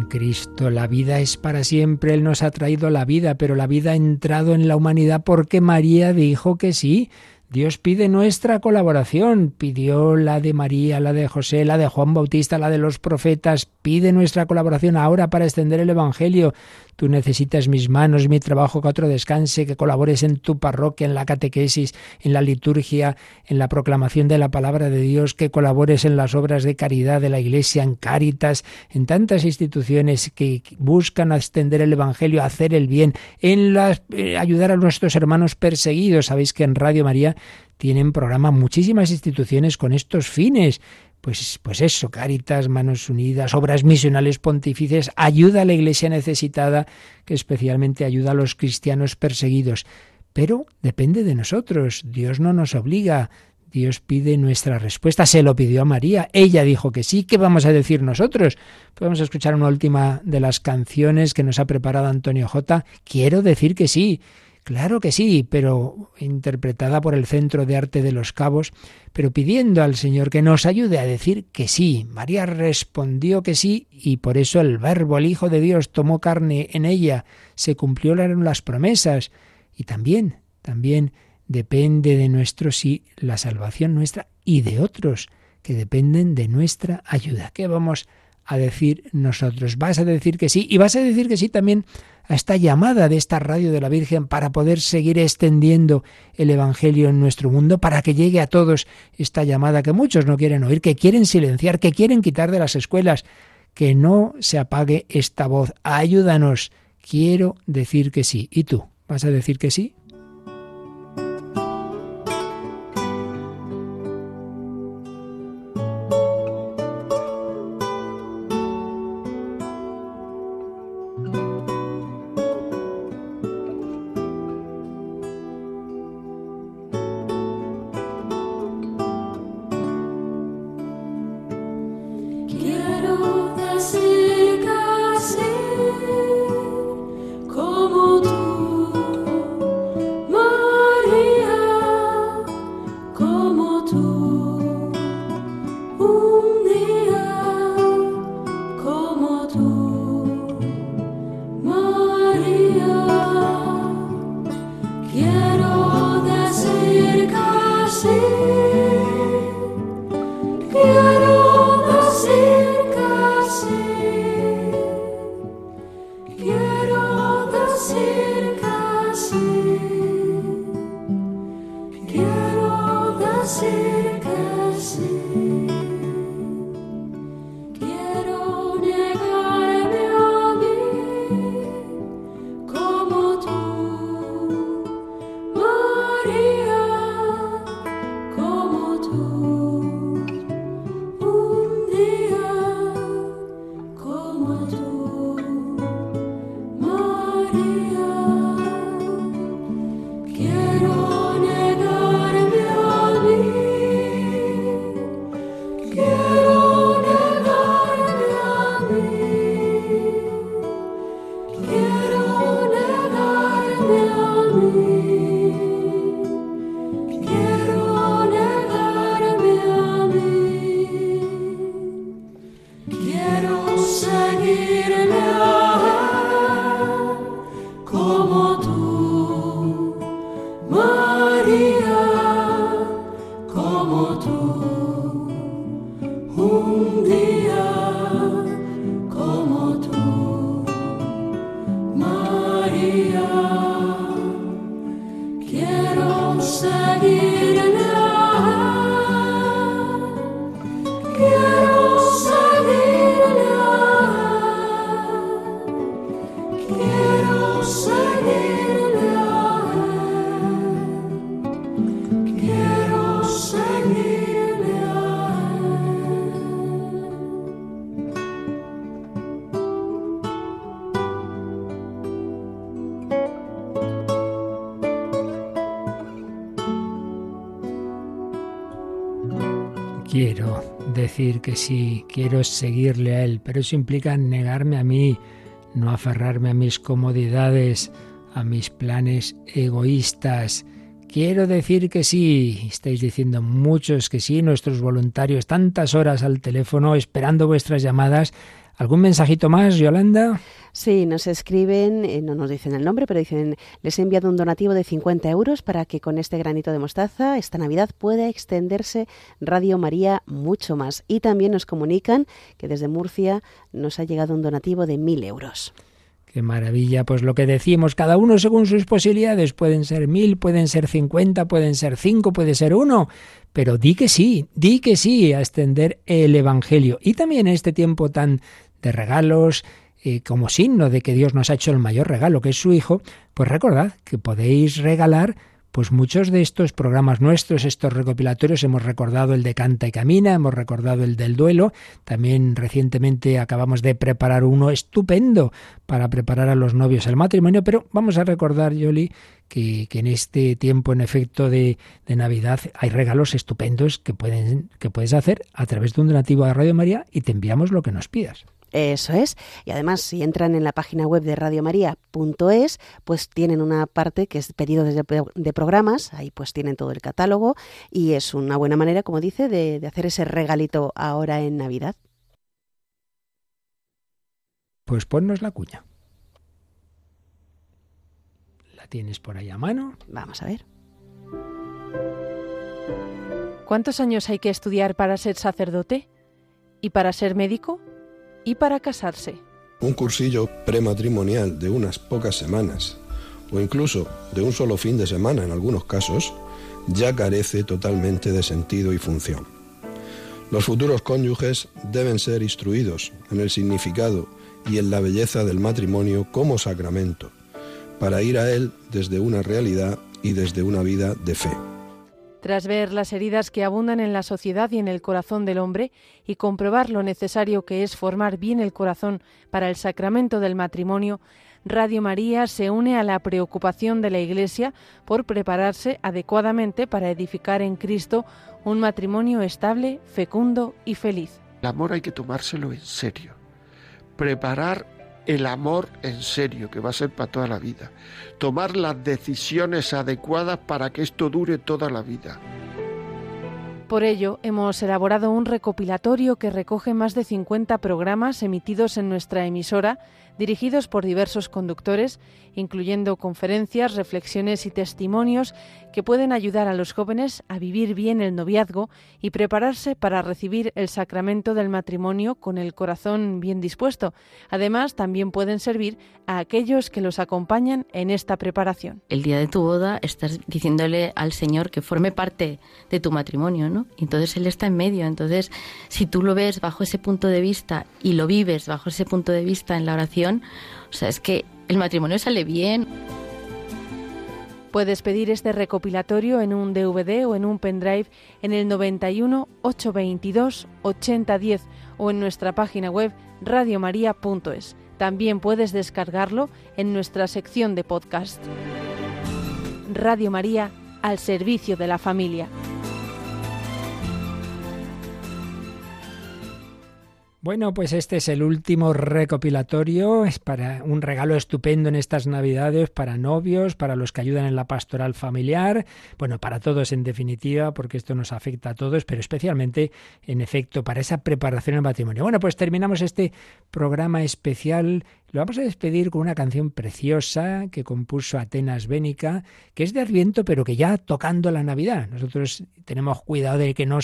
Cristo la vida es para siempre. Él nos ha traído la vida, pero la vida ha entrado en la humanidad porque María dijo que sí. Dios pide nuestra colaboración, pidió la de María, la de José, la de Juan Bautista, la de los profetas, pide nuestra colaboración ahora para extender el Evangelio. Tú necesitas mis manos, mi trabajo, que otro descanse, que colabores en tu parroquia, en la catequesis, en la liturgia, en la proclamación de la palabra de Dios, que colabores en las obras de caridad de la Iglesia, en Cáritas, en tantas instituciones que buscan extender el Evangelio, hacer el bien, en las, eh, ayudar a nuestros hermanos perseguidos. Sabéis que en Radio María tienen programa muchísimas instituciones con estos fines pues, pues eso, Cáritas, Manos Unidas, obras misionales pontífices, ayuda a la iglesia necesitada, que especialmente ayuda a los cristianos perseguidos. Pero depende de nosotros, Dios no nos obliga, Dios pide nuestra respuesta, se lo pidió a María, ella dijo que sí, ¿qué vamos a decir nosotros? Podemos escuchar una última de las canciones que nos ha preparado Antonio J. Quiero decir que sí, Claro que sí, pero interpretada por el Centro de Arte de los Cabos, pero pidiendo al Señor que nos ayude a decir que sí. María respondió que sí y por eso el Verbo, el Hijo de Dios, tomó carne en ella, se cumplieron las promesas y también, también depende de nuestro sí la salvación nuestra y de otros que dependen de nuestra ayuda. ¿Qué vamos a decir nosotros? Vas a decir que sí y vas a decir que sí también a esta llamada de esta radio de la Virgen para poder seguir extendiendo el Evangelio en nuestro mundo, para que llegue a todos esta llamada que muchos no quieren oír, que quieren silenciar, que quieren quitar de las escuelas, que no se apague esta voz. Ayúdanos. Quiero decir que sí. ¿Y tú? ¿Vas a decir que sí? Decir que sí, quiero seguirle a Él, pero eso implica negarme a mí, no aferrarme a mis comodidades, a mis planes egoístas. Quiero decir que sí, estáis diciendo muchos que sí, nuestros voluntarios, tantas horas al teléfono esperando vuestras llamadas. ¿Algún mensajito más, Yolanda? Sí, nos escriben, eh, no nos dicen el nombre, pero dicen, les he enviado un donativo de 50 euros para que con este granito de mostaza esta Navidad pueda extenderse Radio María mucho más. Y también nos comunican que desde Murcia nos ha llegado un donativo de 1.000 euros. Qué maravilla, pues lo que decimos, cada uno según sus posibilidades, pueden ser mil, pueden ser cincuenta, pueden ser cinco, puede ser uno, pero di que sí, di que sí a extender el Evangelio. Y también en este tiempo tan de regalos, eh, como signo de que Dios nos ha hecho el mayor regalo, que es su Hijo, pues recordad que podéis regalar pues muchos de estos programas nuestros, estos recopilatorios, hemos recordado el de Canta y Camina, hemos recordado el del duelo, también recientemente acabamos de preparar uno estupendo para preparar a los novios al matrimonio, pero vamos a recordar, Yoli, que, que en este tiempo, en efecto, de, de, Navidad, hay regalos estupendos que, pueden, que puedes hacer a través de un donativo a Radio María y te enviamos lo que nos pidas. Eso es. Y además, si entran en la página web de radiomaria.es, pues tienen una parte que es pedido de, de, programas. Ahí pues tienen todo el catálogo y es una buena manera, como dice, de, de hacer ese regalito ahora en Navidad. Pues ponnos la cuña. ¿La tienes por ahí a mano? Vamos a ver. ¿Cuántos años hay que estudiar para ser sacerdote? ¿Y para ser médico? Y para casarse. Un cursillo prematrimonial de unas pocas semanas o incluso de un solo fin de semana en algunos casos ya carece totalmente de sentido y función. Los futuros cónyuges deben ser instruidos en el significado y en la belleza del matrimonio como sacramento, para ir a él desde una realidad y desde una vida de fe. Tras ver las heridas que abundan en la sociedad y en el corazón del hombre y comprobar lo necesario que es formar bien el corazón para el sacramento del matrimonio, Radio María se une a la preocupación de la Iglesia por prepararse adecuadamente para edificar en Cristo un matrimonio estable, fecundo y feliz. El amor hay que tomárselo en serio. Preparar el amor en serio, que va a ser para toda la vida. Tomar las decisiones adecuadas para que esto dure toda la vida. Por ello, hemos elaborado un recopilatorio que recoge más de 50 programas emitidos en nuestra emisora dirigidos por diversos conductores, incluyendo conferencias, reflexiones y testimonios que pueden ayudar a los jóvenes a vivir bien el noviazgo y prepararse para recibir el sacramento del matrimonio con el corazón bien dispuesto. Además, también pueden servir a aquellos que los acompañan en esta preparación. El día de tu boda estás diciéndole al Señor que forme parte de tu matrimonio, ¿no? Entonces Él está en medio. Entonces, si tú lo ves bajo ese punto de vista y lo vives bajo ese punto de vista en la oración, o sea, es que el matrimonio sale bien. Puedes pedir este recopilatorio en un DVD o en un pendrive en el 91 822 8010 o en nuestra página web radiomaria.es. También puedes descargarlo en nuestra sección de podcast. Radio María al servicio de la familia. Bueno, pues este es el último recopilatorio, es para un regalo estupendo en estas Navidades para novios, para los que ayudan en la pastoral familiar, bueno, para todos en definitiva, porque esto nos afecta a todos, pero especialmente en efecto para esa preparación al matrimonio. Bueno, pues terminamos este programa especial lo vamos a despedir con una canción preciosa que compuso Atenas Bénica, que es de Adviento, pero que ya tocando la Navidad. Nosotros tenemos cuidado de que no,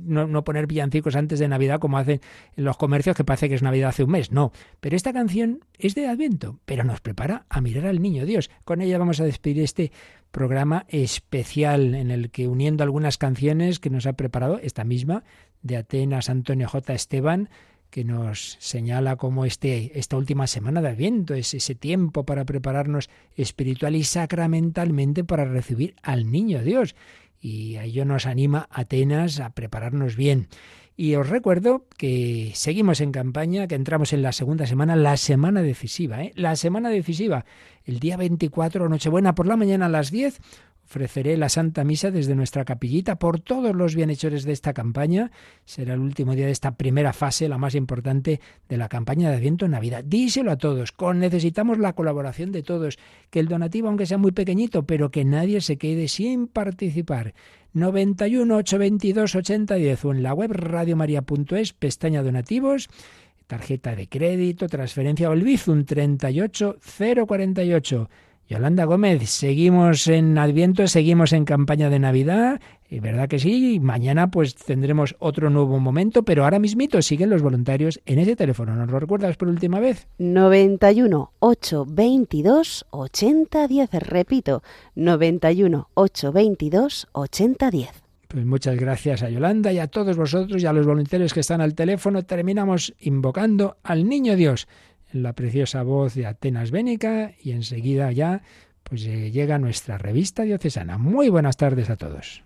no, no poner villancicos antes de Navidad como hacen en los comercios, que parece que es Navidad hace un mes. No, pero esta canción es de Adviento, pero nos prepara a mirar al Niño Dios. Con ella vamos a despedir este programa especial en el que uniendo algunas canciones que nos ha preparado esta misma de Atenas Antonio J. Esteban, que nos señala cómo este, esta última semana de Adviento es ese tiempo para prepararnos espiritual y sacramentalmente para recibir al Niño Dios. Y a ello nos anima Atenas a prepararnos bien. Y os recuerdo que seguimos en campaña, que entramos en la segunda semana, la semana decisiva. ¿eh? La semana decisiva, el día 24, Nochebuena, por la mañana a las 10, ofreceré la Santa Misa desde nuestra capillita por todos los bienhechores de esta campaña. Será el último día de esta primera fase, la más importante de la campaña de Adviento en Navidad. Díselo a todos, con necesitamos la colaboración de todos, que el donativo, aunque sea muy pequeñito, pero que nadie se quede sin participar. 91 822 8010 o en la web radiomaria.es, pestaña donativos tarjeta de crédito, transferencia o el Bizum 38048. Yolanda Gómez, seguimos en Adviento, seguimos en campaña de Navidad, y verdad que sí, mañana pues tendremos otro nuevo momento, pero ahora mismito siguen los voluntarios en ese teléfono. ¿Nos lo recuerdas por última vez? 91 822 8010, repito, 91 822 8010. Pues muchas gracias a Yolanda y a todos vosotros y a los voluntarios que están al teléfono. Terminamos invocando al Niño Dios la preciosa voz de Atenas Bénica y enseguida ya pues eh, llega nuestra revista diocesana. Muy buenas tardes a todos.